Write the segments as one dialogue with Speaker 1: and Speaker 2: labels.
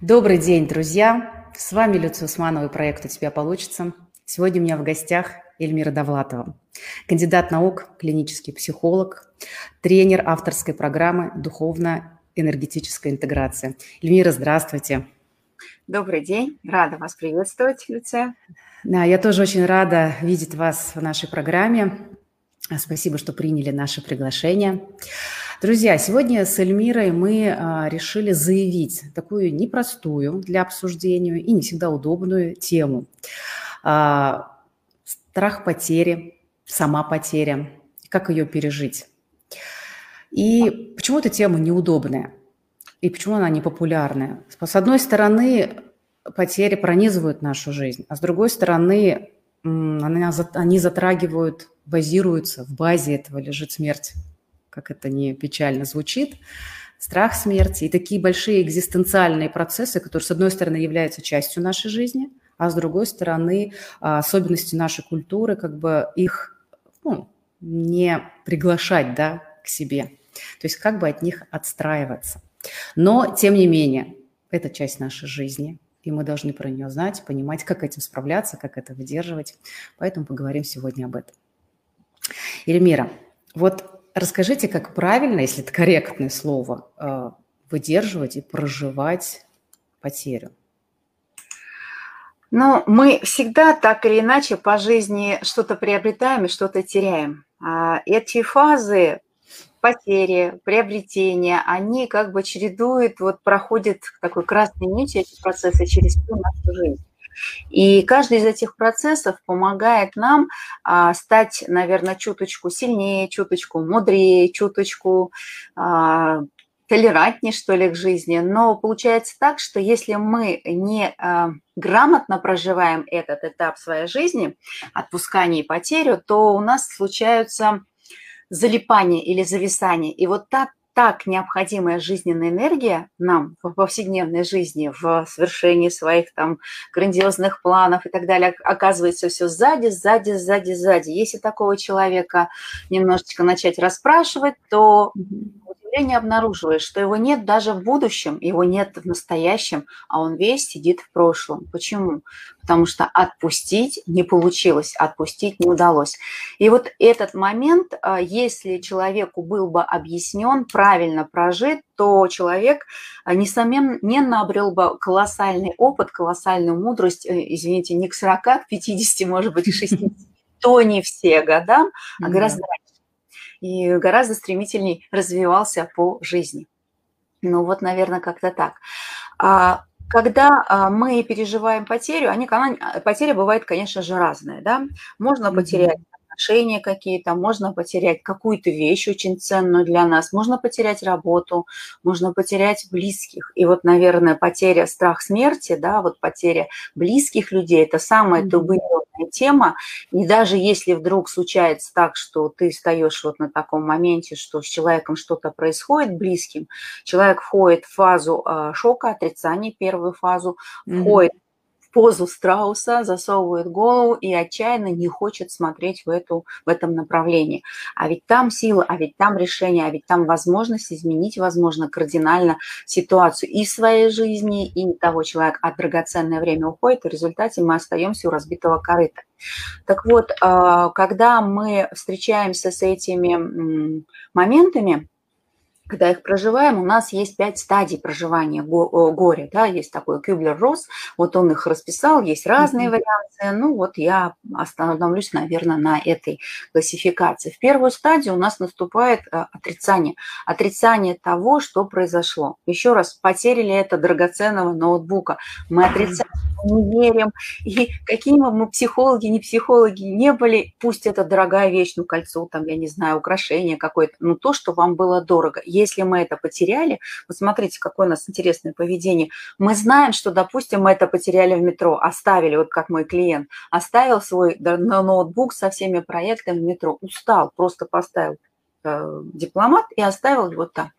Speaker 1: Добрый день, друзья! С вами Люция Усманова и проект «У тебя получится». Сегодня у меня в гостях Эльмира Довлатова, кандидат наук, клинический психолог, тренер авторской программы «Духовно-энергетическая интеграция». Эльмира, здравствуйте!
Speaker 2: Добрый день, рада вас приветствовать, Люция.
Speaker 1: Да, я тоже очень рада видеть вас в нашей программе. Спасибо, что приняли наше приглашение. Друзья, сегодня с Эльмирой мы а, решили заявить такую непростую для обсуждения и не всегда удобную тему. А, страх потери, сама потеря, как ее пережить. И почему эта тема неудобная? И почему она непопулярная? С одной стороны, потери пронизывают нашу жизнь, а с другой стороны, они затрагивают, базируются, в базе этого лежит смерть как это не печально звучит, страх смерти и такие большие экзистенциальные процессы, которые, с одной стороны, являются частью нашей жизни, а с другой стороны, а, особенности нашей культуры, как бы их ну, не приглашать да, к себе. То есть как бы от них отстраиваться. Но, тем не менее, это часть нашей жизни, и мы должны про нее знать, понимать, как этим справляться, как это выдерживать. Поэтому поговорим сегодня об этом. Эльмира, вот Расскажите, как правильно, если это корректное слово, э, выдерживать и проживать потерю?
Speaker 2: Ну, мы всегда так или иначе по жизни что-то приобретаем и что-то теряем. А эти фазы потери, приобретения, они как бы чередуют, вот проходят такой красной нитью эти процессы через всю нашу жизнь. И каждый из этих процессов помогает нам а, стать, наверное, чуточку сильнее, чуточку мудрее, чуточку а, толерантнее, что ли, к жизни. Но получается так, что если мы не а, грамотно проживаем этот этап своей жизни, отпускание и потерю, то у нас случаются залипание или зависание. И вот так так необходимая жизненная энергия нам в повседневной жизни, в совершении своих там грандиозных планов и так далее, оказывается все сзади, сзади, сзади, сзади. Если такого человека немножечко начать расспрашивать, то удивление обнаруживаешь, что его нет даже в будущем, его нет в настоящем, а он весь сидит в прошлом. Почему? Потому что отпустить не получилось, отпустить не удалось. И вот этот момент, а, если человеку был бы объяснен, правильно прожит, то человек, а, несомненно, обрел бы колоссальный опыт, колоссальную мудрость, э, извините, не к 40, к 50, может быть, к 60, то не все годам, а гораздо и гораздо стремительней развивался по жизни. Ну вот, наверное, как-то так. А когда а, мы переживаем потерю, они, потеря бывает, конечно же, разная. Да? Можно потерять отношения какие-то, можно потерять какую-то вещь очень ценную для нас, можно потерять работу, можно потерять близких. И вот, наверное, потеря, страх смерти, да, вот потеря близких людей – это самая табуированная тема. И даже если вдруг случается так, что ты встаешь вот на таком моменте, что с человеком что-то происходит близким, человек входит в фазу а, шока, отрицания, первую фазу, входит mm-hmm позу страуса, засовывает голову и отчаянно не хочет смотреть в, эту, в этом направлении. А ведь там сила, а ведь там решение, а ведь там возможность изменить, возможно, кардинально ситуацию и в своей жизни, и того человека, а драгоценное время уходит, и в результате мы остаемся у разбитого корыта. Так вот, а, когда мы встречаемся с этими моментами, когда их проживаем, у нас есть пять стадий проживания горя. Да? Есть такой Кюблер-Росс, вот он их расписал, есть разные mm-hmm. варианты. Ну вот я остановлюсь, наверное, на этой классификации. В первую стадию у нас наступает э, отрицание. Отрицание того, что произошло. Еще раз, потеряли это драгоценного ноутбука. Мы отрицаем не верим. И какие бы мы психологи, не психологи не были, пусть это дорогая вещь, ну, кольцо, там, я не знаю, украшение какое-то, но то, что вам было дорого. Если мы это потеряли, вот смотрите, какое у нас интересное поведение. Мы знаем, что, допустим, мы это потеряли в метро, оставили, вот как мой клиент, оставил свой ноутбук со всеми проектами в метро, устал, просто поставил э, дипломат и оставил его там.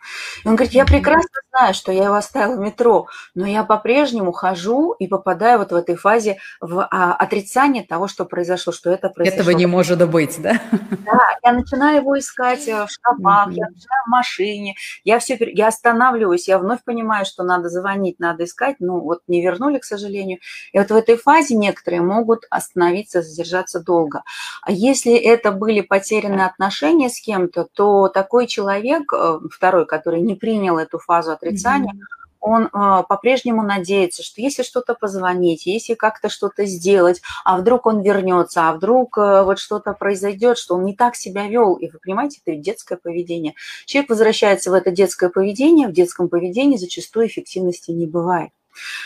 Speaker 2: И он говорит, я прекрасно знаю, что я его оставила в метро, но я по-прежнему хожу и попадаю вот в этой фазе в а, отрицание того, что произошло, что это произошло.
Speaker 1: Этого не может быть, да?
Speaker 2: Да, я начинаю его искать э, в шкафах, mm-hmm. я начинаю в машине, я все, я останавливаюсь, я вновь понимаю, что надо звонить, надо искать, ну вот не вернули, к сожалению. И вот в этой фазе некоторые могут остановиться, задержаться долго. А если это были потерянные отношения с кем-то, то такой человек, э, второй, который не принял эту фазу отрицания, mm-hmm он э, по-прежнему надеется, что если что-то позвонить, если как-то что-то сделать, а вдруг он вернется, а вдруг э, вот что-то произойдет, что он не так себя вел. И вы понимаете, это детское поведение. Человек возвращается в это детское поведение, в детском поведении зачастую эффективности не бывает.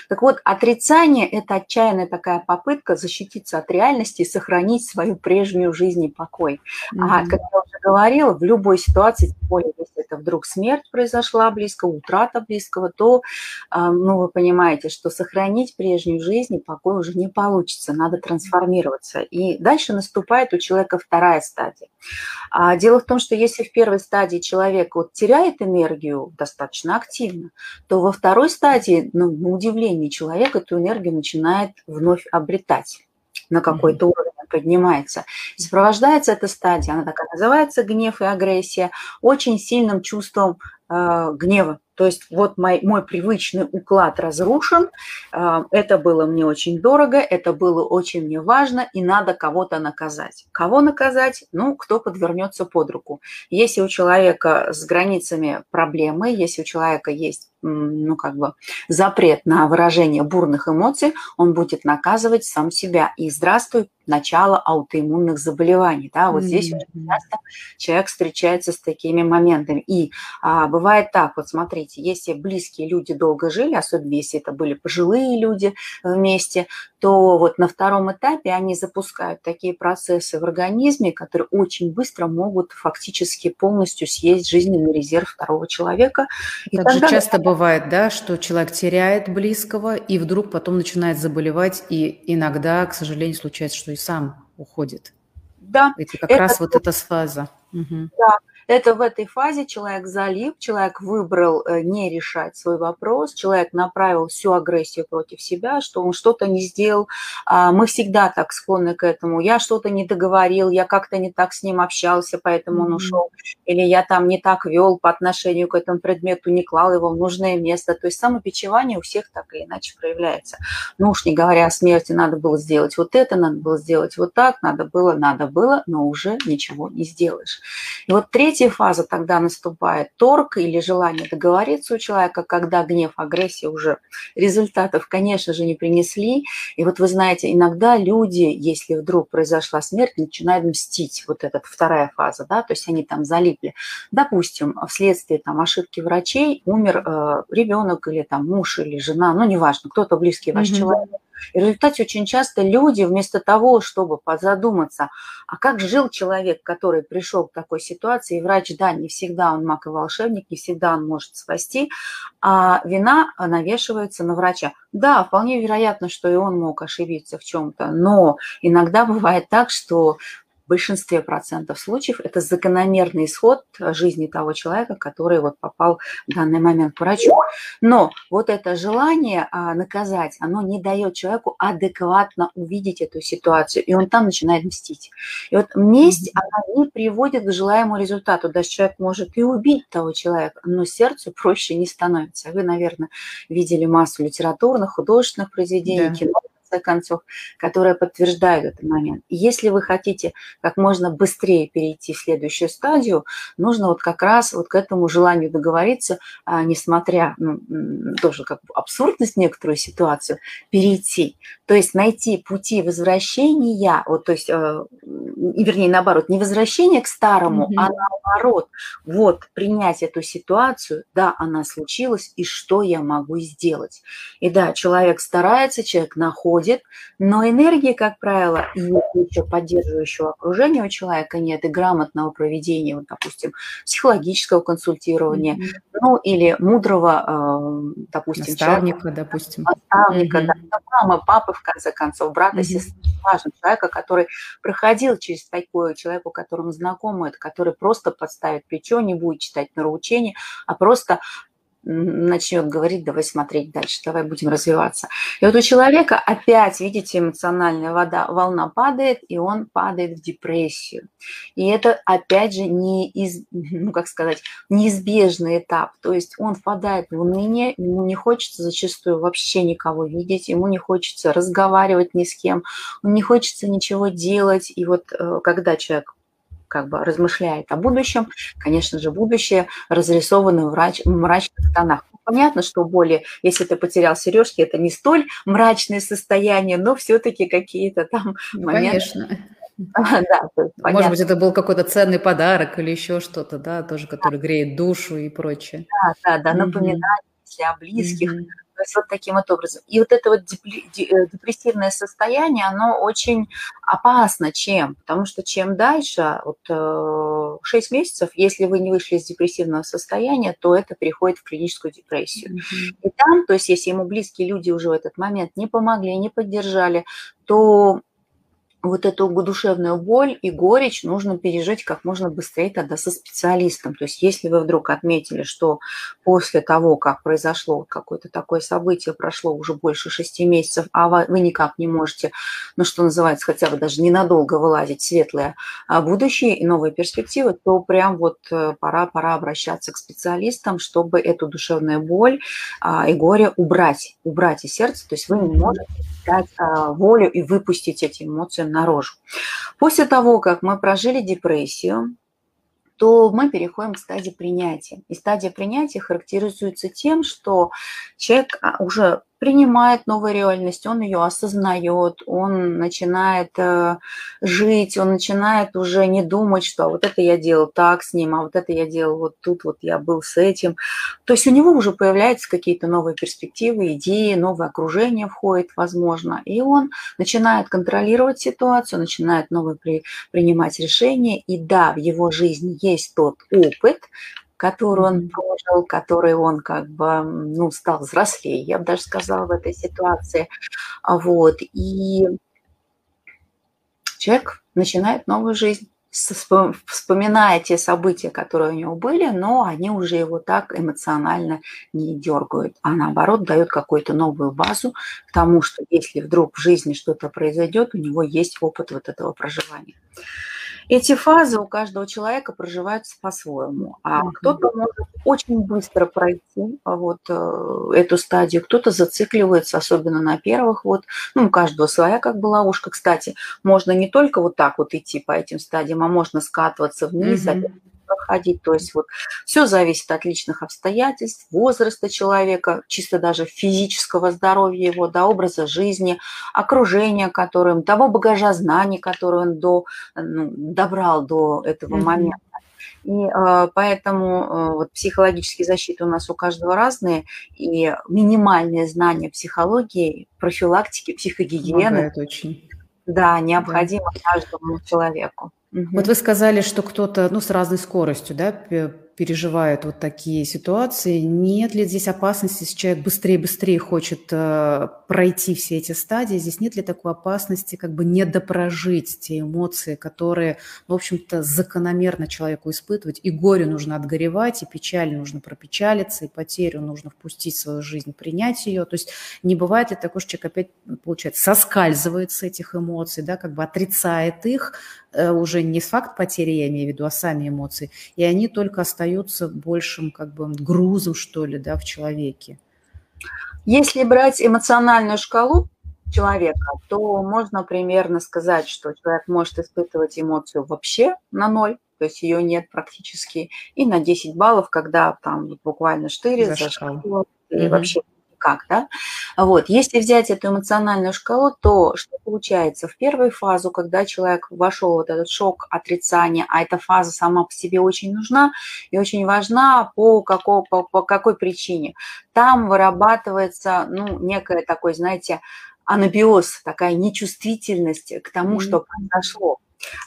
Speaker 2: Так вот, отрицание – это отчаянная такая попытка защититься от реальности и сохранить свою прежнюю жизнь и покой. Mm-hmm. А, как я уже говорила, в любой ситуации, тем более, если это вдруг смерть произошла близко, утрата близкого, то, а, ну, вы понимаете, что сохранить прежнюю жизнь и покой уже не получится, надо трансформироваться. И дальше наступает у человека вторая стадия. А дело в том, что если в первой стадии человек вот теряет энергию достаточно активно, то во второй стадии, ну, удивлении человек эту энергию начинает вновь обретать на какой-то уровень поднимается. И сопровождается эта стадия, она такая называется гнев и агрессия, очень сильным чувством гнева. То есть вот мой, мой привычный уклад разрушен, э, это было мне очень дорого, это было очень мне важно, и надо кого-то наказать. Кого наказать? Ну, кто подвернется под руку. Если у человека с границами проблемы, если у человека есть ну, как бы запрет на выражение бурных эмоций, он будет наказывать сам себя. И здравствуй, начало аутоиммунных заболеваний. Да, вот mm-hmm. здесь очень часто человек встречается с такими моментами. И а, бывает так, вот смотрите, если близкие люди долго жили, особенно если это были пожилые люди вместе, то вот на втором этапе они запускают такие процессы в организме, которые очень быстро могут фактически полностью съесть жизненный резерв второго человека.
Speaker 1: И так тогда... же часто бывает, да, что человек теряет близкого и вдруг потом начинает заболевать, и иногда, к сожалению, случается, что и сам уходит.
Speaker 2: Да.
Speaker 1: Это как это раз вот эта фаза.
Speaker 2: Угу. Да, это в этой фазе человек залип, человек выбрал э, не решать свой вопрос, человек направил всю агрессию против себя, что он что-то не сделал. А, мы всегда так склонны к этому. Я что-то не договорил, я как-то не так с ним общался, поэтому он ушел. Или я там не так вел по отношению к этому предмету, не клал его в нужное место. То есть самопечевание у всех так или иначе проявляется. Ну уж не говоря о смерти, надо было сделать вот это, надо было сделать вот так, надо было, надо было, но уже ничего не сделаешь. И вот третий Третья фаза тогда наступает торг или желание договориться у человека, когда гнев, агрессия уже результатов, конечно же, не принесли. И вот вы знаете, иногда люди, если вдруг произошла смерть, начинают мстить. Вот эта вторая фаза, да, то есть они там залипли. Допустим, вследствие там ошибки врачей умер э, ребенок или там муж или жена, ну неважно, кто-то близкий ваш mm-hmm. человек и в результате очень часто люди вместо того, чтобы задуматься, а как жил человек, который пришел к такой ситуации, и врач, да, не всегда он маг и волшебник, не всегда он может спасти, а вина навешивается на врача. Да, вполне вероятно, что и он мог ошибиться в чем-то, но иногда бывает так, что в большинстве процентов случаев это закономерный исход жизни того человека, который вот попал в данный момент к врачу. Но вот это желание а, наказать, оно не дает человеку адекватно увидеть эту ситуацию, и он там начинает мстить. И вот месть, она не приводит к желаемому результату. Даже человек может и убить того человека, но сердцу проще не становится. Вы, наверное, видели массу литературных, художественных произведений, да. кино, конце концов, которые подтверждают этот момент. И если вы хотите как можно быстрее перейти в следующую стадию, нужно вот как раз вот к этому желанию договориться, а, несмотря, ну, тоже как бы абсурдность некоторую ситуацию, перейти. То есть найти пути возвращения, вот, то есть, э, вернее, наоборот, не возвращение к старому, mm-hmm. а наоборот, вот, принять эту ситуацию, да, она случилась, и что я могу сделать. И да, человек старается, человек находит, будет, но энергии, как правило, и еще поддерживающего окружения у человека нет, и грамотного проведения, вот, допустим, психологического консультирования, mm-hmm. ну, или мудрого, э, допустим,
Speaker 1: наставника, человека, допустим.
Speaker 2: Наставника, mm-hmm. да, мамы, папы, в конце концов, брата, mm-hmm. сестры, важно, человека, который проходил через такое, человеку, которому знакомо это, который просто подставит плечо, не будет читать нароучение, а просто начнет говорить, давай смотреть дальше, давай будем развиваться. И вот у человека опять, видите, эмоциональная вода, волна падает, и он падает в депрессию. И это, опять же, не из, ну, как сказать, неизбежный этап. То есть он впадает в уныние, ему не хочется зачастую вообще никого видеть, ему не хочется разговаривать ни с кем, не хочется ничего делать. И вот э, когда человек как бы размышляет о будущем, конечно же, будущее разрисовано в мрач, мрачных тонах. Понятно, что боли, если ты потерял сережки, это не столь мрачное состояние, но все-таки какие-то там
Speaker 1: ну, моменты. Конечно. Да, Может быть, это был какой-то ценный подарок или еще что-то, да, тоже, который греет душу и прочее.
Speaker 2: Да, да, да, напоминание о близких, то есть вот таким вот образом. И вот это вот э, депрессивное состояние, оно очень опасно. Чем? Потому что чем дальше, вот 6 э, месяцев, если вы не вышли из депрессивного состояния, то это переходит в клиническую депрессию. Mm-hmm. И там, то есть если ему близкие люди уже в этот момент не помогли, не поддержали, то вот эту душевную боль и горечь нужно пережить как можно быстрее тогда со специалистом. То есть если вы вдруг отметили, что после того, как произошло какое-то такое событие, прошло уже больше шести месяцев, а вы никак не можете, ну что называется, хотя бы даже ненадолго вылазить в светлое а, будущее и новые перспективы, то прям вот э, пора, пора обращаться к специалистам, чтобы эту душевную боль а, и горе убрать, убрать из сердца. То есть вы не можете дать а, волю и выпустить эти эмоции наружу. После того, как мы прожили депрессию, то мы переходим к стадии принятия. И стадия принятия характеризуется тем, что человек а, уже принимает новую реальность, он ее осознает, он начинает э, жить, он начинает уже не думать, что «А вот это я делал так с ним, а вот это я делал вот тут, вот я был с этим. То есть у него уже появляются какие-то новые перспективы, идеи, новое окружение входит, возможно, и он начинает контролировать ситуацию, начинает новые при, принимать решения, и да, в его жизни есть тот опыт, который он прожил, который он как бы, ну, стал взрослее, я бы даже сказала, в этой ситуации. А вот, и человек начинает новую жизнь вспоминая те события, которые у него были, но они уже его так эмоционально не дергают, а наоборот дают какую-то новую базу к тому, что если вдруг в жизни что-то произойдет, у него есть опыт вот этого проживания. Эти фазы у каждого человека проживаются по-своему. А mm-hmm. кто-то может очень быстро пройти а, вот э, эту стадию, кто-то зацикливается, особенно на первых. Вот, ну, у каждого своя как бы ловушка. Кстати, можно не только вот так вот идти по этим стадиям, а можно скатываться вниз, mm-hmm проходить. То есть вот все зависит от личных обстоятельств, возраста человека, чисто даже физического здоровья его, до образа жизни, окружения, которым, того багажа знаний, который он до, ну, добрал до этого mm-hmm. момента. И э, поэтому э, вот психологические защиты у нас у каждого разные, и минимальные знания психологии, профилактики, психогигиены. Помогает очень. Да, необходимо да. каждому человеку.
Speaker 1: Угу. Вот вы сказали, что кто-то, ну, с разной скоростью, да, переживает вот такие ситуации. Нет ли здесь опасности, если человек быстрее-быстрее хочет э, пройти все эти стадии, здесь нет ли такой опасности как бы не допрожить те эмоции, которые, в общем-то, закономерно человеку испытывать. И горе нужно отгоревать, и печаль нужно пропечалиться, и потерю нужно впустить в свою жизнь, принять ее. То есть не бывает ли такого, что человек опять, получается, соскальзывает с этих эмоций, да, как бы отрицает их, уже не факт потери, я имею в виду, а сами эмоции, и они только остаются большим как бы грузом, что ли, да, в человеке?
Speaker 2: Если брать эмоциональную шкалу человека, то можно примерно сказать, что человек может испытывать эмоцию вообще на ноль, то есть ее нет практически, и на 10 баллов, когда там буквально штырит, зашкал, и вообще как, да? Вот, если взять эту эмоциональную шкалу, то что получается? В первую фазу, когда человек вошел в вот этот шок, отрицание, а эта фаза сама по себе очень нужна и очень важна по, какой, по, по какой причине? Там вырабатывается, ну, некое такой, знаете, анабиоз, такая нечувствительность к тому, mm-hmm. что произошло.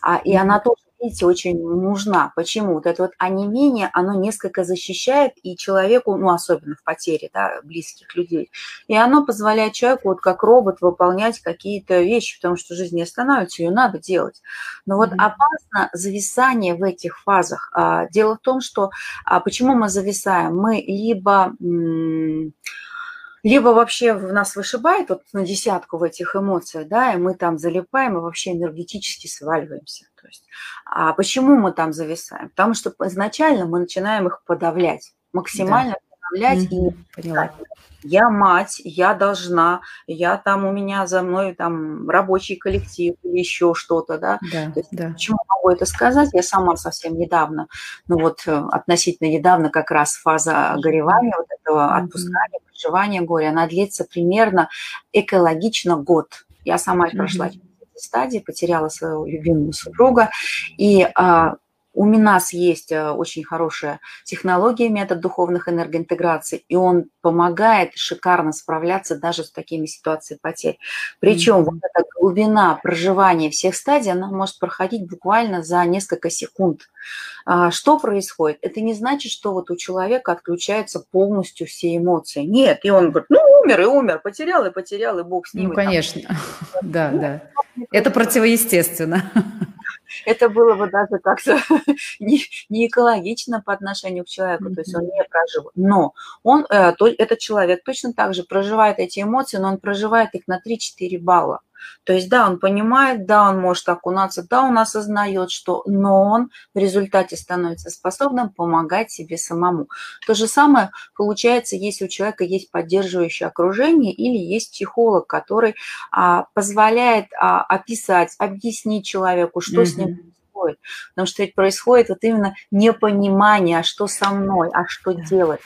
Speaker 2: А, и она тоже видите, очень нужна. Почему? Вот это вот онемение, оно несколько защищает и человеку, ну, особенно в потере, да, близких людей, и оно позволяет человеку вот как робот выполнять какие-то вещи, потому что жизнь не останавливается, ее надо делать. Но вот mm-hmm. опасно зависание в этих фазах. А, дело в том, что а, почему мы зависаем? Мы либо либо вообще в нас вышибает вот на десятку в этих эмоциях, да, и мы там залипаем и вообще энергетически сваливаемся. То есть, а почему мы там зависаем? Потому что изначально мы начинаем их подавлять, максимально да. подавлять mm-hmm. и Поняла я мать, я должна, я там, у меня за мной там рабочий коллектив или еще что-то, да.
Speaker 1: да,
Speaker 2: есть,
Speaker 1: да.
Speaker 2: Почему могу это сказать? Я сама совсем недавно, ну вот э, относительно недавно как раз фаза горевания, вот этого отпускания, проживания горя, она длится примерно экологично год. Я сама mm-hmm. прошла стадии, потеряла своего любимого супруга, и а, у нас есть э, очень хорошая технология, метод духовных энергоинтеграций, и он помогает шикарно справляться даже с такими ситуациями потерь. Причем mm-hmm. вот эта глубина проживания всех стадий, она может проходить буквально за несколько секунд. А, что происходит? Это не значит, что вот у человека отключаются полностью все эмоции. Нет, и он говорит, ну умер и умер, потерял и потерял, и бог с ним.
Speaker 1: Ну, конечно, да, да. Это противоестественно.
Speaker 2: это было бы даже как-то не, не экологично по отношению к человеку, то есть он не прожил. Но он, э, то, этот человек точно так же проживает эти эмоции, но он проживает их на 3-4 балла. То есть, да, он понимает, да, он может окунаться, да, он осознает, что, но он в результате становится способным помогать себе самому. То же самое получается, если у человека есть поддерживающее окружение или есть психолог, который а, позволяет а, описать, объяснить человеку, что mm-hmm. с ним происходит. Потому что ведь происходит вот именно непонимание, а что со мной, а что делать.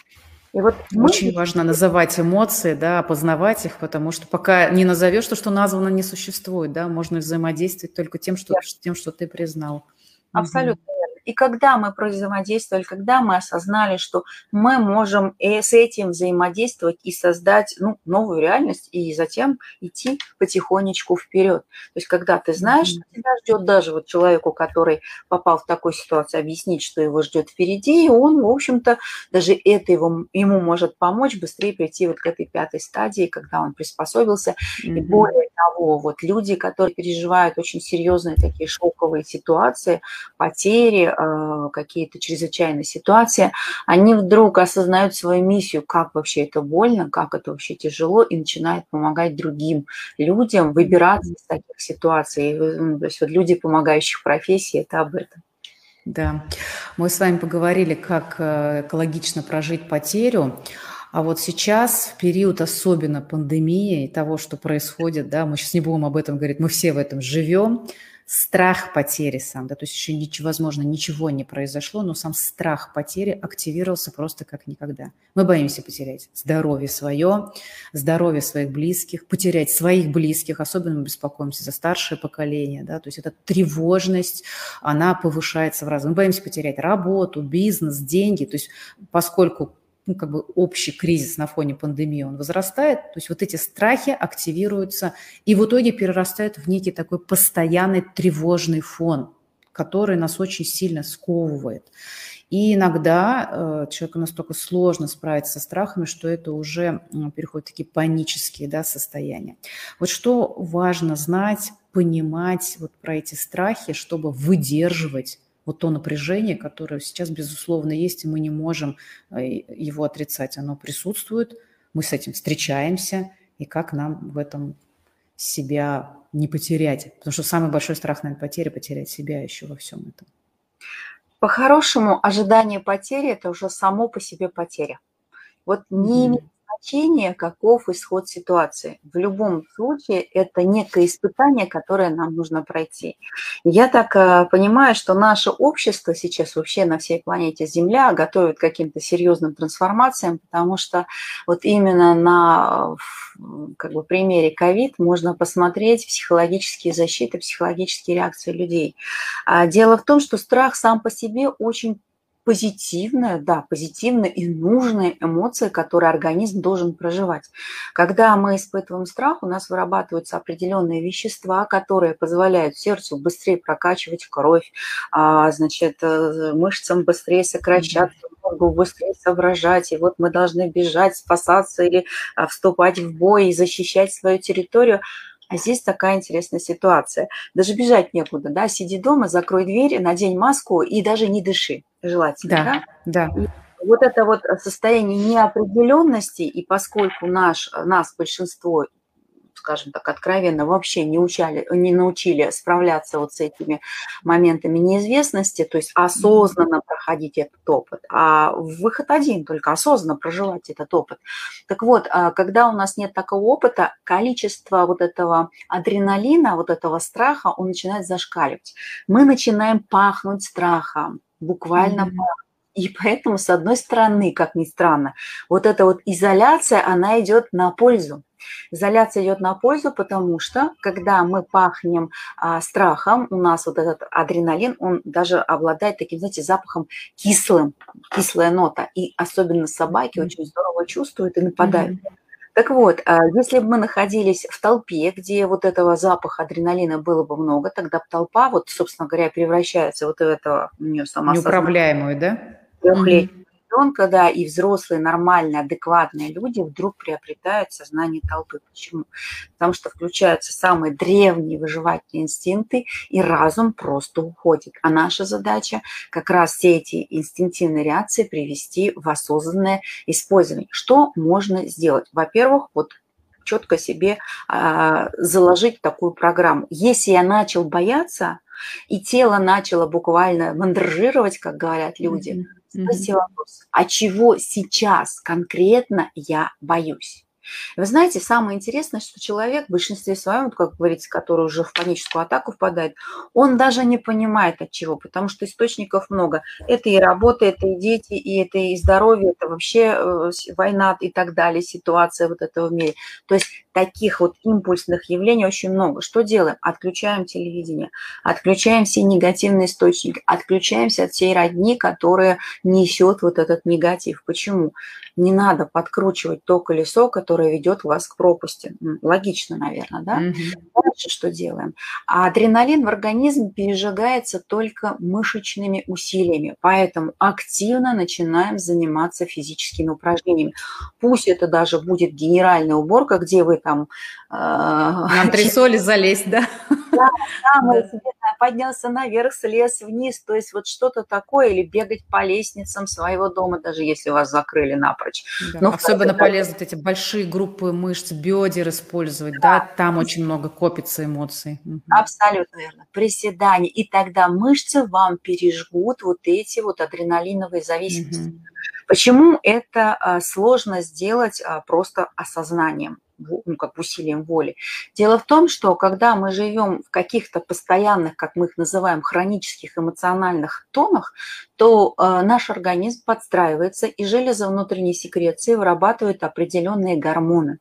Speaker 1: И вот мы... Очень важно называть эмоции, да, опознавать их, потому что пока не назовешь то, что названо, не существует, да, можно взаимодействовать только тем, что, да. тем, что ты признал.
Speaker 2: Абсолютно и когда мы взаимодействовали, когда мы осознали, что мы можем с этим взаимодействовать и создать ну, новую реальность, и затем идти потихонечку вперед. То есть когда ты знаешь, что тебя ждет даже вот человеку, который попал в такую ситуацию, объяснить, что его ждет впереди, и он, в общем-то, даже это его, ему может помочь быстрее прийти вот к этой пятой стадии, когда он приспособился. Mm-hmm. И более того, вот люди, которые переживают очень серьезные такие шоковые ситуации, потери, Э, какие-то чрезвычайные ситуации, они вдруг осознают свою миссию, как вообще это больно, как это вообще тяжело, и начинают помогать другим людям выбираться из таких ситуаций. Ну, то есть вот люди, помогающих профессии, это об этом.
Speaker 1: Да, мы с вами поговорили, как э, экологично прожить потерю. А вот сейчас, в период особенно пандемии и того, что происходит, да, мы сейчас не будем об этом говорить, мы все в этом живем, страх потери сам, да, то есть еще ничего, возможно, ничего не произошло, но сам страх потери активировался просто как никогда. Мы боимся потерять здоровье свое, здоровье своих близких, потерять своих близких, особенно мы беспокоимся за старшее поколение, да, то есть эта тревожность, она повышается в раз. Мы боимся потерять работу, бизнес, деньги, то есть поскольку ну, как бы общий кризис на фоне пандемии, он возрастает, то есть вот эти страхи активируются и в итоге перерастают в некий такой постоянный тревожный фон, который нас очень сильно сковывает. И иногда э, человеку настолько сложно справиться со страхами, что это уже э, переходит в такие панические да, состояния. Вот что важно знать, понимать вот про эти страхи, чтобы выдерживать вот то напряжение, которое сейчас, безусловно, есть, и мы не можем э, его отрицать. Оно присутствует, мы с этим встречаемся, и как нам в этом себя не потерять. Потому что самый большой страх, наверное, потери – потерять себя еще во всем этом.
Speaker 2: По-хорошему, ожидание потери – это уже само по себе потеря. Вот не mm-hmm значение, каков исход ситуации. В любом случае это некое испытание, которое нам нужно пройти. Я так э, понимаю, что наше общество сейчас вообще на всей планете Земля готовит к каким-то серьезным трансформациям, потому что вот именно на как бы, примере ковид можно посмотреть психологические защиты, психологические реакции людей. А дело в том, что страх сам по себе очень позитивная, да, позитивная и нужная эмоция, которую организм должен проживать. Когда мы испытываем страх, у нас вырабатываются определенные вещества, которые позволяют сердцу быстрее прокачивать кровь, а, значит, э, мышцам быстрее сокращаться, мозгу быстрее соображать, и вот мы должны бежать, спасаться или а, вступать в бой и защищать свою территорию. А здесь такая интересная ситуация. Даже бежать некуда, да, сиди дома, закрой дверь, надень маску и даже не дыши, желательно,
Speaker 1: да? Да, да.
Speaker 2: вот это вот состояние неопределенности, и поскольку наш, нас большинство скажем так, откровенно вообще не, учали, не научили справляться вот с этими моментами неизвестности, то есть осознанно проходить этот опыт. А выход один, только осознанно проживать этот опыт. Так вот, а, когда у нас нет такого опыта, количество вот этого адреналина, вот этого страха, он начинает зашкаливать. Мы начинаем пахнуть страхом, буквально mm-hmm. И поэтому, с одной стороны, как ни странно, вот эта вот изоляция, она идет на пользу. Изоляция идет на пользу, потому что, когда мы пахнем а, страхом, у нас вот этот адреналин, он даже обладает таким, знаете, запахом кислым, кислая нота. И особенно собаки mm-hmm. очень здорово чувствуют и нападают. Mm-hmm. Так вот, а, если бы мы находились в толпе, где вот этого запаха адреналина было бы много, тогда бы толпа, вот, собственно говоря, превращается вот в этого у нее сама
Speaker 1: Неуправляемую, да?
Speaker 2: Трехлетнюю ребенка, да, и взрослые, нормальные, адекватные люди вдруг приобретают сознание толпы. Почему? Потому что включаются самые древние выживательные инстинкты, и разум просто уходит. А наша задача как раз все эти инстинктивные реакции привести в осознанное использование. Что можно сделать? Во-первых, вот четко себе э, заложить такую программу. Если я начал бояться, и тело начало буквально мандражировать, как говорят люди, mm-hmm Спроси вопрос, а чего сейчас конкретно я боюсь? Вы знаете, самое интересное, что человек в большинстве своем, как говорится, который уже в паническую атаку впадает, он даже не понимает от чего, потому что источников много. Это и работа, это и дети, и это и здоровье, это вообще э, война и так далее, ситуация вот этого в мире. То есть таких вот импульсных явлений очень много. Что делаем? Отключаем телевидение, отключаем все негативные источники, отключаемся от всей родни, которая несет вот этот негатив. Почему? Не надо подкручивать то колесо, которое ведет вас к пропасти. Логично, наверное, да? Угу. Дальше что делаем? А адреналин в организме пережигается только мышечными усилиями, поэтому активно начинаем заниматься физическими упражнениями. Пусть это даже будет генеральная уборка, где вы там...
Speaker 1: Э, На антресоли залезть, да?
Speaker 2: Да, поднялся наверх, слез вниз, то есть вот что-то такое, или бегать по лестницам своего дома, даже если вас закрыли напрочь.
Speaker 1: Да, Но особенно полезно эти большие группы мышц, бедер использовать, да, да там очень много копится эмоций.
Speaker 2: Абсолютно верно. Приседания, и тогда мышцы вам пережгут вот эти вот адреналиновые зависимости. Угу. Почему это а, сложно сделать а, просто осознанием? Ну, как усилием воли. Дело в том, что когда мы живем в каких-то постоянных, как мы их называем, хронических эмоциональных тонах, то э, наш организм подстраивается, и железы внутренней секреции вырабатывают определенные гормоны.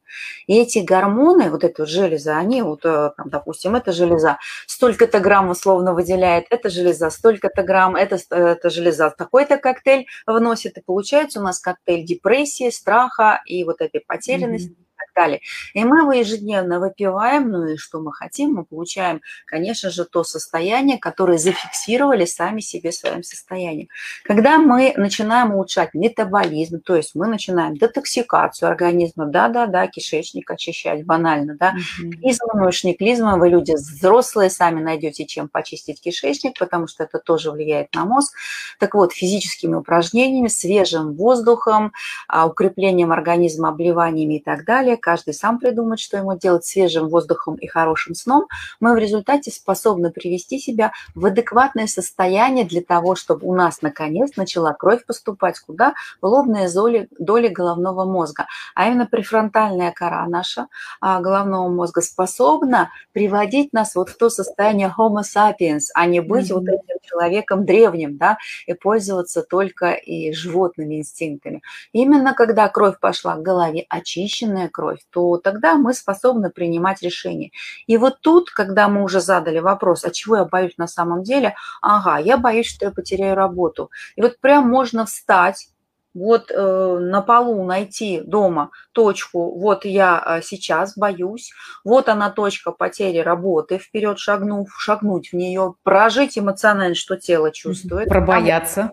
Speaker 2: И эти гормоны, вот эти вот железы, они, вот, э, там, допустим, эта железа столько-то грамм условно выделяет, эта железа столько-то грамм, эта, эта железа такой-то коктейль вносит, и получается у нас коктейль депрессии, страха и вот этой потерянности. Mm-hmm далее. И мы его ежедневно выпиваем, ну и что мы хотим, мы получаем, конечно же, то состояние, которое зафиксировали сами себе своим состоянием. Когда мы начинаем улучшать метаболизм, то есть мы начинаем детоксикацию организма, да-да-да, кишечник очищать банально, да, mm-hmm. клизма, не клизма, вы люди взрослые, сами найдете, чем почистить кишечник, потому что это тоже влияет на мозг. Так вот, физическими упражнениями, свежим воздухом, а, укреплением организма, обливаниями и так далее, каждый сам придумает, что ему делать свежим воздухом и хорошим сном, мы в результате способны привести себя в адекватное состояние для того, чтобы у нас наконец начала кровь поступать куда? В лобные доли, доли головного мозга. А именно префронтальная кора наша а, головного мозга способна приводить нас вот в то состояние homo sapiens, а не быть mm-hmm. вот этим человеком древним, да, и пользоваться только и животными инстинктами. Именно когда кровь пошла к голове, очищенная кровь, то тогда мы способны принимать решения. И вот тут, когда мы уже задали вопрос, а чего я боюсь на самом деле, ага, я боюсь, что я потеряю работу. И вот прям можно встать, вот э, на полу найти дома точку, вот я э, сейчас боюсь, вот она точка потери работы, вперед шагнув, шагнуть в нее, прожить эмоционально, что тело чувствует.
Speaker 1: Пробояться.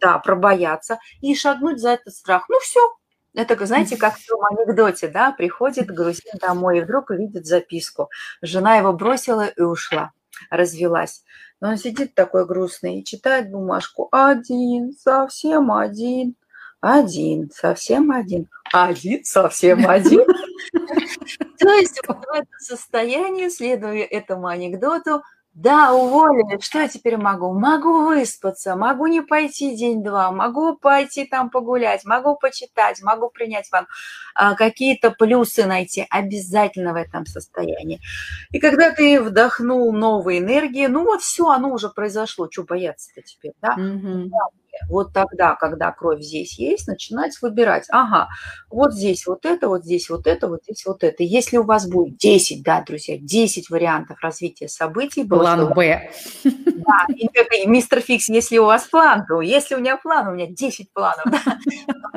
Speaker 2: Да, пробояться и шагнуть за этот страх. Ну все, это, знаете, как в том анекдоте, да, приходит грузин домой и вдруг увидит записку. Жена его бросила и ушла, развелась. Но он сидит такой грустный и читает бумажку. Один, совсем один. Один, совсем один. Один, совсем один. То есть в этом состоянии, следуя этому анекдоту, да, уволили. Что я теперь могу? Могу выспаться, могу не пойти день-два, могу пойти там погулять, могу почитать, могу принять вам а, какие-то плюсы найти. Обязательно в этом состоянии. И когда ты вдохнул новые энергии, ну вот все, оно уже произошло. Что бояться-то теперь, да? Mm-hmm вот тогда, когда кровь здесь есть, начинать выбирать. Ага, вот здесь вот это, вот здесь вот это, вот здесь вот это. Если у вас будет 10, да, друзья, 10 вариантов развития событий.
Speaker 1: План Б.
Speaker 2: Да, мистер Фикс, если у вас план, то если у меня план, у меня 10 планов. Да.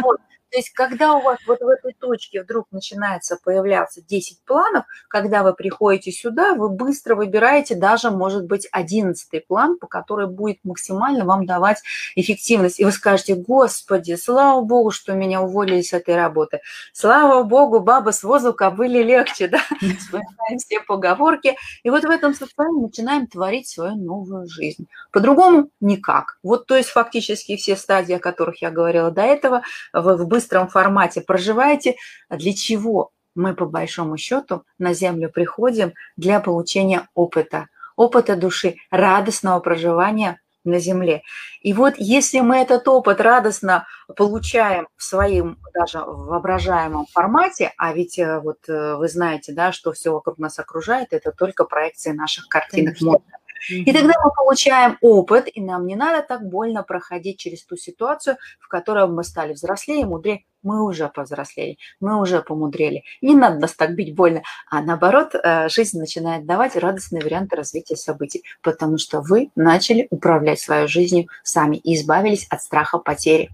Speaker 2: Вот. То есть, когда у вас вот в этой точке вдруг начинается появляться 10 планов, когда вы приходите сюда, вы быстро выбираете даже, может быть, 11 план, по который будет максимально вам давать эффективность. И вы скажете, господи, слава богу, что меня уволили с этой работы. Слава богу, баба с возу кобыли легче, да? Вспоминаем все поговорки. И вот в этом состоянии начинаем творить свою новую жизнь. По-другому никак. Вот, то есть, фактически все стадии, о которых я говорила до этого, в, в быстром формате проживаете. А для чего мы, по большому счету, на Землю приходим для получения опыта, опыта души, радостного проживания на Земле. И вот если мы этот опыт радостно получаем в своем даже воображаемом формате, а ведь э, вот э, вы знаете, да, что все вокруг нас окружает, это только проекции наших картинок мозга. И тогда мы получаем опыт, и нам не надо так больно проходить через ту ситуацию, в которой мы стали взрослее, мудрее. Мы уже повзрослели, мы уже помудрели. Не надо нас так бить больно, а наоборот, э, жизнь начинает давать радостные варианты развития событий, потому что вы начали управлять своей жизнью сами и избавились от страха потери.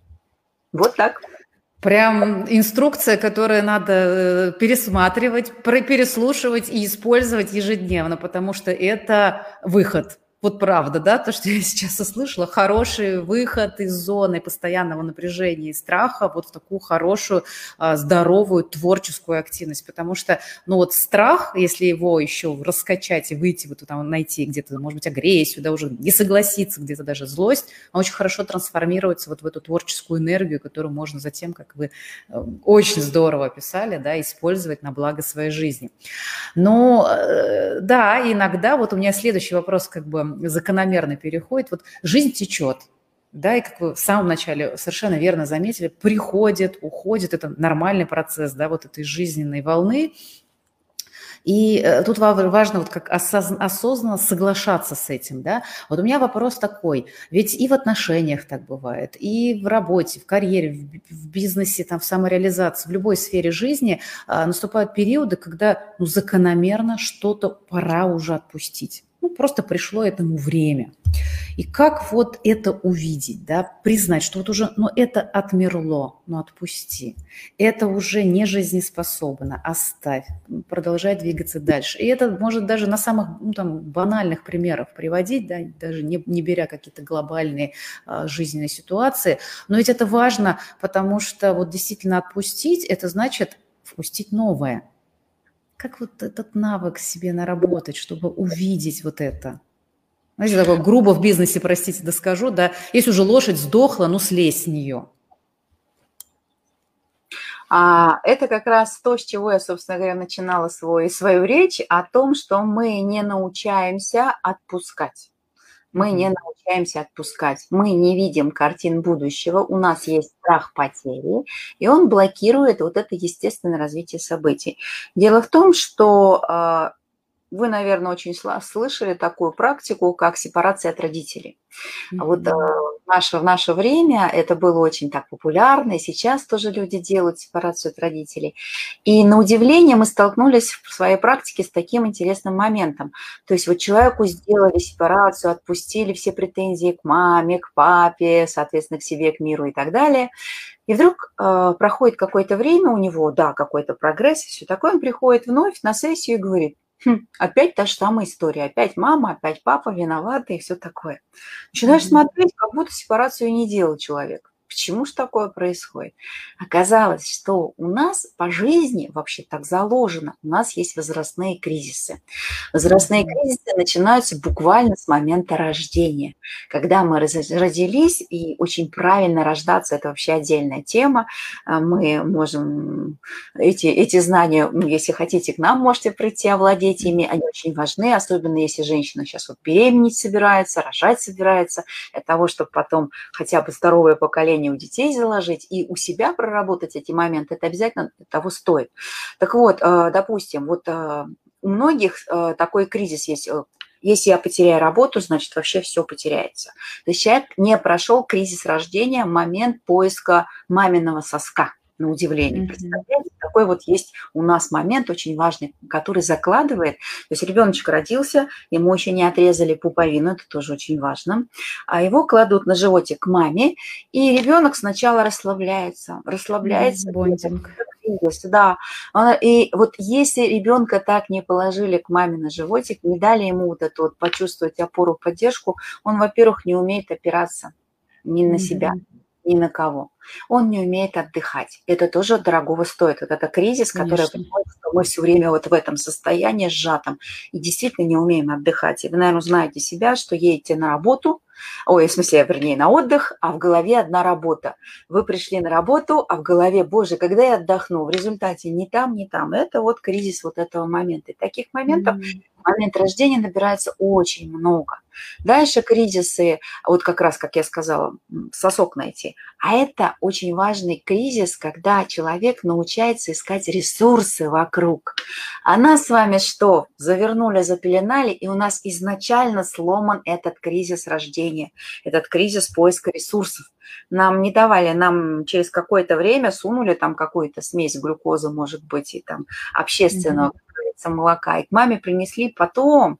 Speaker 2: Вот так.
Speaker 1: Прям инструкция, которую надо э, пересматривать, переслушивать и использовать ежедневно, потому что это выход вот правда, да, то, что я сейчас услышала, хороший выход из зоны постоянного напряжения и страха вот в такую хорошую, а, здоровую творческую активность, потому что, ну вот страх, если его еще раскачать и выйти, вот там найти где-то, может быть, агрессию, да, уже не согласиться, где-то даже злость, он очень хорошо трансформируется вот в эту творческую энергию, которую можно затем, как вы э, очень здорово описали, да, использовать на благо своей жизни. Но, э, да, иногда, вот у меня следующий вопрос, как бы, закономерно переходит. Вот жизнь течет, да, и как вы в самом начале совершенно верно заметили, приходит, уходит, это нормальный процесс, да, вот этой жизненной волны, и э, тут важно вот как осознанно соглашаться с этим, да. Вот у меня вопрос такой, ведь и в отношениях так бывает, и в работе, в карьере, в бизнесе, там, в самореализации, в любой сфере жизни а, наступают периоды, когда ну, закономерно что-то пора уже отпустить. Ну, просто пришло этому время. И как вот это увидеть, да, признать, что вот уже, ну, это отмерло, ну, отпусти. Это уже не жизнеспособно, оставь, продолжай двигаться дальше. И это может даже на самых, ну, там, банальных примерах приводить, да, даже не, не беря какие-то глобальные а, жизненные ситуации. Но ведь это важно, потому что вот действительно отпустить, это значит впустить новое – как вот этот навык себе наработать, чтобы увидеть вот это? Знаете, такое грубо в бизнесе, простите, да скажу, да, если уже лошадь сдохла, ну слезь с нее.
Speaker 2: А, это как раз то, с чего я, собственно говоря, начинала свой, свою речь, о том, что мы не научаемся отпускать. Мы не научаемся отпускать. Мы не видим картин будущего. У нас есть страх потери, и он блокирует вот это естественное развитие событий. Дело в том, что а, вы, наверное, очень слышали такую практику, как сепарация от родителей. Mm-hmm. Вот наше, в наше время это было очень так популярно, и сейчас тоже люди делают сепарацию от родителей. И на удивление мы столкнулись в своей практике с таким интересным моментом. То есть вот человеку сделали сепарацию, отпустили все претензии к маме, к папе, соответственно, к себе, к миру и так далее. И вдруг э, проходит какое-то время у него, да, какой-то прогресс и все такое, он приходит вновь на сессию и говорит, Хм, опять та же самая история. Опять мама, опять папа виноваты и все такое. Начинаешь mm-hmm. смотреть, как будто сепарацию не делал человек. Почему же такое происходит? Оказалось, что у нас по жизни вообще так заложено. У нас есть возрастные кризисы. Возрастные кризисы начинаются буквально с момента рождения. Когда мы родились, и очень правильно рождаться, это вообще отдельная тема. А мы можем эти, эти знания, ну, если хотите, к нам можете прийти, овладеть ими. Они очень важны, особенно если женщина сейчас вот беременеть собирается, рожать собирается, для того, чтобы потом хотя бы здоровое поколение у детей заложить и у себя проработать эти моменты, это обязательно того стоит. Так вот, э, допустим, вот э, у многих э, такой кризис есть. Если я потеряю работу, значит вообще все потеряется. То есть человек не прошел кризис рождения, момент поиска маминого соска на удивление. Mm-hmm. Представляете, такой вот есть у нас момент очень важный, который закладывает. То есть ребеночек родился, ему еще не отрезали пуповину, это тоже очень важно. А его кладут на животик к маме, и ребенок сначала расслабляется, расслабляется.
Speaker 1: Mm-hmm.
Speaker 2: Да, и вот если ребенка так не положили к маме на животик, не дали ему вот это вот почувствовать опору, поддержку, он, во-первых, не умеет опираться ни на mm-hmm. Ни на кого. Он не умеет отдыхать. Это тоже дорогого стоит. Вот это кризис, который мы все время вот в этом состоянии сжатом и действительно не умеем отдыхать. И вы, наверное, знаете себя, что едете на работу, ой, в смысле, вернее, на отдых, а в голове одна работа. Вы пришли на работу, а в голове, боже, когда я отдохну? В результате ни там, ни там. Это вот кризис вот этого момента. И таких моментов mm-hmm момент рождения набирается очень много. Дальше кризисы, вот как раз, как я сказала, сосок найти. А это очень важный кризис, когда человек научается искать ресурсы вокруг. А нас с вами что? Завернули, запеленали, и у нас изначально сломан этот кризис рождения, этот кризис поиска ресурсов. Нам не давали, нам через какое-то время сунули там какую-то смесь глюкозы, может быть, и там общественного mm-hmm молока, и к маме принесли потом.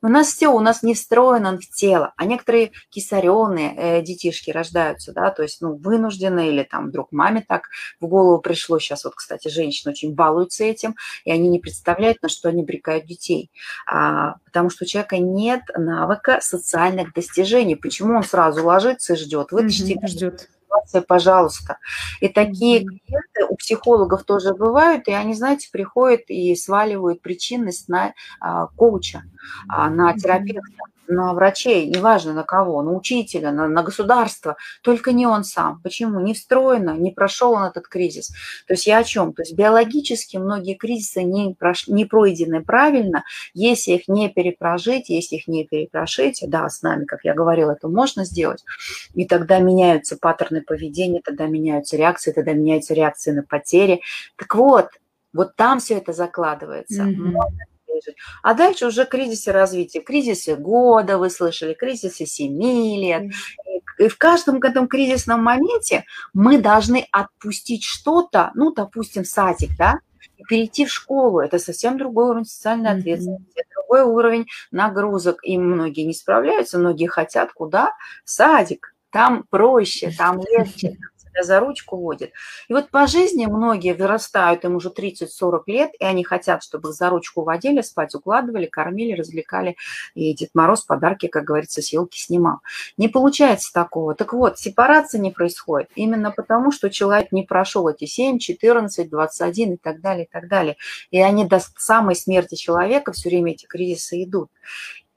Speaker 2: У нас все, у нас не встроен он в тело, а некоторые кисареные э, детишки рождаются, да, то есть, ну, вынуждены или там вдруг маме так в голову пришло. Сейчас вот, кстати, женщины очень балуются этим, и они не представляют, на что они брекают детей, а, потому что у человека нет навыка социальных достижений. Почему он сразу ложится и ждет? Вытащите, mm-hmm, ждет ситуация, пожалуйста. И такие клиенты у психологов тоже бывают, и они, знаете, приходят и сваливают причинность на а, коуча, а, на терапевта на врачей, неважно на кого, на учителя, на, на государство, только не он сам. Почему? Не встроено, не прошел он этот кризис. То есть я о чем? То есть биологически многие кризисы не, прош, не пройдены правильно, если их не перепрожить, если их не перепрошить, да, с нами, как я говорила, это можно сделать, и тогда меняются паттерны поведения, тогда меняются реакции, тогда меняются реакции на потери. Так вот, вот там все это закладывается. Mm-hmm пережить. А дальше уже кризисы развития, кризисы года, вы слышали, кризисы семи лет. И в каждом этом кризисном моменте мы должны отпустить что-то, ну, допустим, садик, да, и перейти в школу. Это совсем другой уровень социальной ответственности, mm-hmm. другой уровень нагрузок. И многие не справляются, многие хотят куда? В садик. Там проще, там легче, тебя за ручку водит. И вот по жизни многие вырастают, им уже 30-40 лет, и они хотят, чтобы их за ручку водили, спать укладывали, кормили, развлекали, и Дед Мороз подарки, как говорится, с елки снимал. Не получается такого. Так вот, сепарация не происходит именно потому, что человек не прошел эти 7, 14, 21 и так далее, и так далее. И они до самой смерти человека все время эти кризисы идут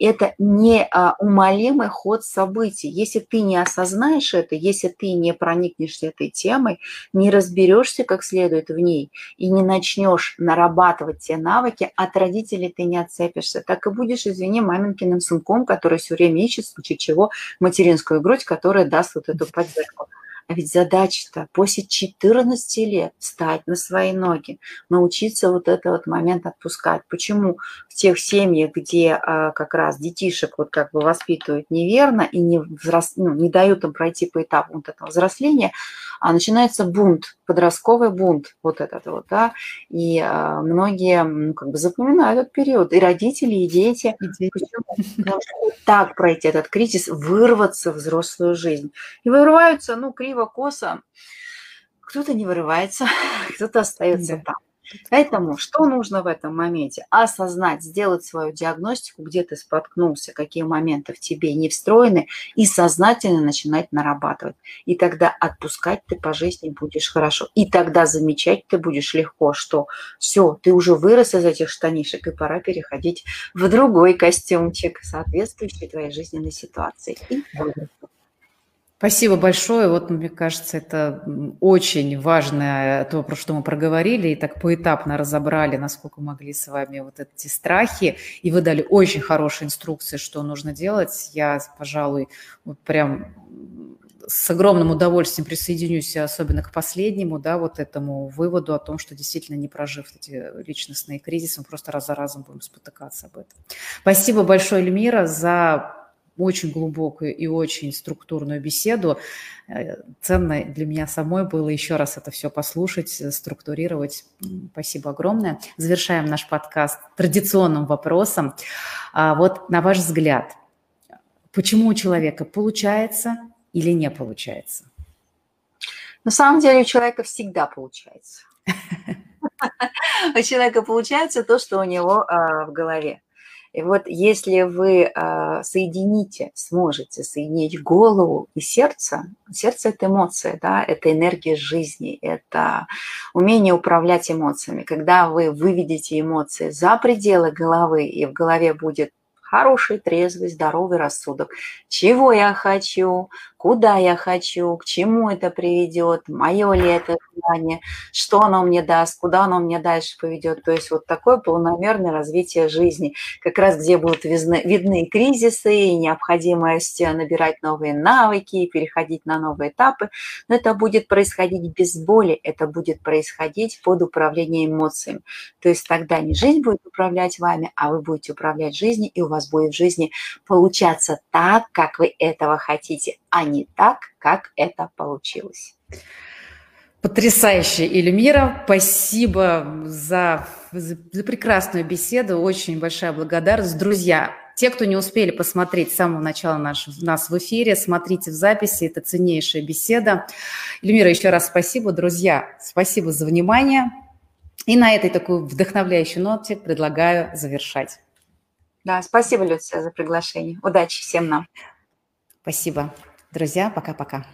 Speaker 2: это неумолимый ход событий. Если ты не осознаешь это, если ты не проникнешься этой темой, не разберешься как следует в ней и не начнешь нарабатывать те навыки, от родителей ты не отцепишься. Так и будешь, извини, маменькиным сынком, который все время ищет, в случае чего, материнскую грудь, которая даст вот эту поддержку. А ведь задача-то после 14 лет встать на свои ноги, научиться вот этот вот момент отпускать. Почему в тех семьях, где а, как раз детишек вот как бы воспитывают неверно и не, взрос, ну, не дают им пройти по этапу вот этого взросления, а начинается бунт, подростковый бунт вот этот вот, да, и а, многие ну, как бы запоминают этот период, и родители, и дети. И дети. Почему? так пройти этот кризис, вырваться в взрослую жизнь. И вырываются, ну, криво-косо. Кто-то не вырывается, кто-то остается да. там. Поэтому что нужно в этом моменте? Осознать, сделать свою диагностику, где ты споткнулся, какие моменты в тебе не встроены, и сознательно начинать нарабатывать. И тогда отпускать ты по жизни будешь хорошо. И тогда замечать ты будешь легко, что все, ты уже вырос из этих штанишек, и пора переходить в другой костюмчик, соответствующий твоей жизненной ситуации. И
Speaker 1: Спасибо большое. Вот, мне кажется, это очень важное то, про что мы проговорили, и так поэтапно разобрали, насколько могли с вами вот эти страхи, и вы дали очень хорошие инструкции, что нужно делать. Я, пожалуй, вот прям с огромным удовольствием присоединюсь, особенно к последнему, да, вот этому выводу о том, что действительно не прожив эти личностные кризисы, мы просто раз за разом будем спотыкаться об этом. Спасибо большое, Эльмира, за очень глубокую и очень структурную беседу. Э, ценно для меня самой было еще раз это все послушать, э, структурировать. Спасибо огромное. Завершаем наш подкаст традиционным вопросом. А вот на ваш взгляд, почему у человека получается или не получается?
Speaker 2: На самом деле у человека всегда получается. У человека получается то, что у него а, в голове. И вот если вы э, соедините, сможете соединить голову и сердце, сердце – это эмоция, да, это энергия жизни, это умение управлять эмоциями. Когда вы выведете эмоции за пределы головы, и в голове будет хороший, трезвый, здоровый рассудок. Чего я хочу, куда я хочу, к чему это приведет, мое ли это желание, что оно мне даст, куда оно мне дальше поведет. То есть вот такое полномерное развитие жизни, как раз где будут видны, видны кризисы и необходимость набирать новые навыки, переходить на новые этапы. Но это будет происходить без боли, это будет происходить под управлением эмоциями. То есть тогда не жизнь будет управлять вами, а вы будете управлять жизнью, и у вас будет в жизни получаться так, как вы этого хотите, а не так, как это получилось.
Speaker 1: Потрясающе, Эльмира. Спасибо за, за, за прекрасную беседу. Очень большая благодарность. Друзья, те, кто не успели посмотреть с самого начала наш, нас в эфире, смотрите в записи. Это ценнейшая беседа. Эльмира, еще раз спасибо. Друзья, спасибо за внимание. И на этой такой вдохновляющей ноте предлагаю завершать.
Speaker 2: Да, спасибо, Люция, за приглашение. Удачи всем нам.
Speaker 1: Спасибо. Друзья, пока-пока.